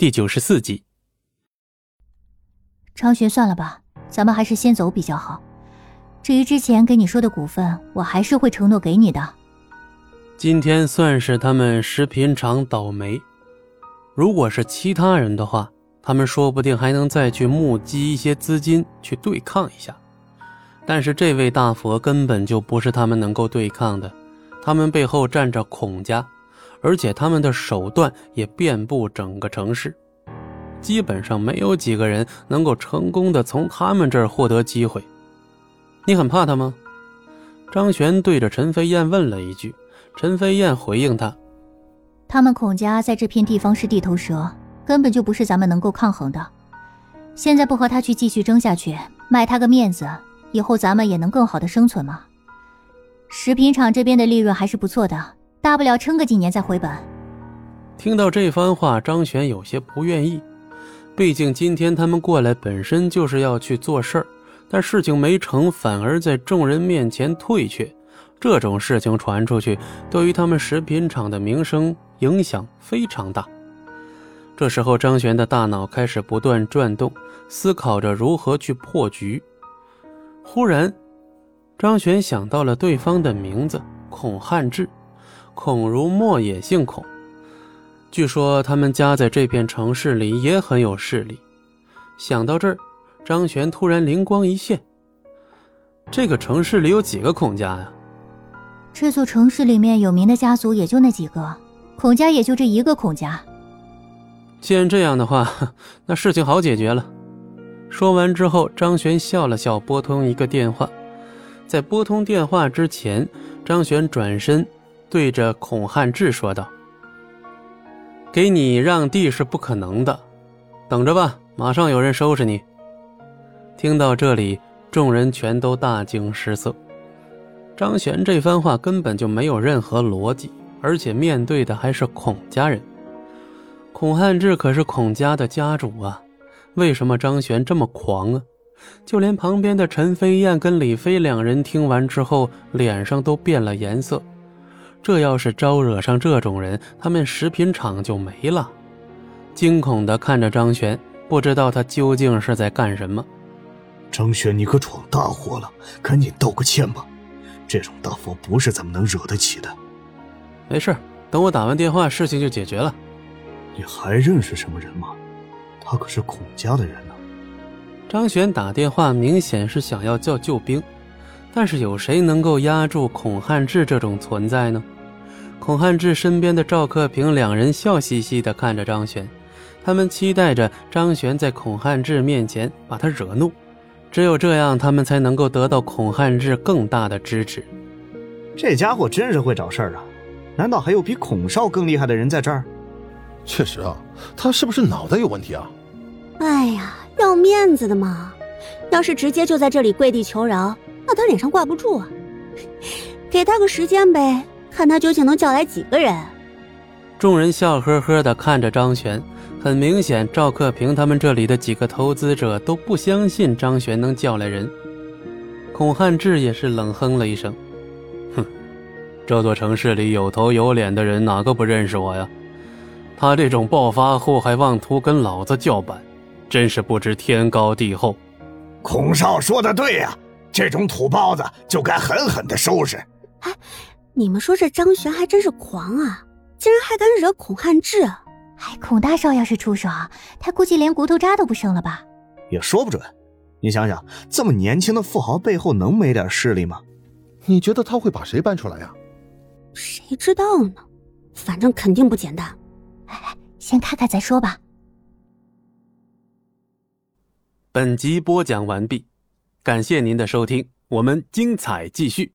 第九十四集。张学，算了吧，咱们还是先走比较好。至于之前给你说的股份，我还是会承诺给你的。今天算是他们食品厂倒霉。如果是其他人的话，他们说不定还能再去募集一些资金去对抗一下。但是这位大佛根本就不是他们能够对抗的，他们背后站着孔家。而且他们的手段也遍布整个城市，基本上没有几个人能够成功的从他们这儿获得机会。你很怕他吗？张璇对着陈飞燕问了一句。陈飞燕回应他：“他们孔家在这片地方是地头蛇，根本就不是咱们能够抗衡的。现在不和他去继续争下去，卖他个面子，以后咱们也能更好的生存吗？食品厂这边的利润还是不错的。”大不了撑个几年再回本。听到这番话，张璇有些不愿意。毕竟今天他们过来本身就是要去做事儿，但事情没成，反而在众人面前退却，这种事情传出去，对于他们食品厂的名声影响非常大。这时候，张璇的大脑开始不断转动，思考着如何去破局。忽然，张璇想到了对方的名字——孔汉志。孔如墨也姓孔，据说他们家在这片城市里也很有势力。想到这儿，张璇突然灵光一现：这个城市里有几个孔家呀？这座城市里面有名的家族也就那几个，孔家也就这一个孔家。既然这样的话，那事情好解决了。说完之后，张璇笑了笑，拨通一个电话。在拨通电话之前，张璇转身。对着孔汉志说道：“给你让地是不可能的，等着吧，马上有人收拾你。”听到这里，众人全都大惊失色。张璇这番话根本就没有任何逻辑，而且面对的还是孔家人。孔汉志可是孔家的家主啊，为什么张璇这么狂啊？就连旁边的陈飞燕跟李飞两人听完之后，脸上都变了颜色。这要是招惹上这种人，他们食品厂就没了。惊恐地看着张璇，不知道他究竟是在干什么。张璇，你可闯大祸了，赶紧道个歉吧。这种大佛不是咱们能惹得起的。没事，等我打完电话，事情就解决了。你还认识什么人吗？他可是孔家的人呢。张璇打电话明显是想要叫救兵。但是有谁能够压住孔汉志这种存在呢？孔汉志身边的赵克平两人笑嘻嘻地看着张璇，他们期待着张璇在孔汉志面前把他惹怒，只有这样，他们才能够得到孔汉志更大的支持。这家伙真是会找事儿啊！难道还有比孔少更厉害的人在这儿？确实啊，他是不是脑袋有问题啊？哎呀，要面子的嘛，要是直接就在这里跪地求饶。那他脸上挂不住啊！给他个时间呗，看他究竟能叫来几个人。众人笑呵呵的看着张璇，很明显，赵克平他们这里的几个投资者都不相信张璇能叫来人。孔汉志也是冷哼了一声：“哼，这座城市里有头有脸的人，哪个不认识我呀？他这种暴发户还妄图跟老子叫板，真是不知天高地厚。”孔少说的对呀。这种土包子就该狠狠的收拾。哎，你们说这张璇还真是狂啊，竟然还敢惹孔汉志。哎，孔大少要是出手，他估计连骨头渣都不剩了吧？也说不准。你想想，这么年轻的富豪背后能没点势力吗？你觉得他会把谁搬出来呀？谁知道呢？反正肯定不简单。哎，先看看再说吧。本集播讲完毕。感谢您的收听，我们精彩继续。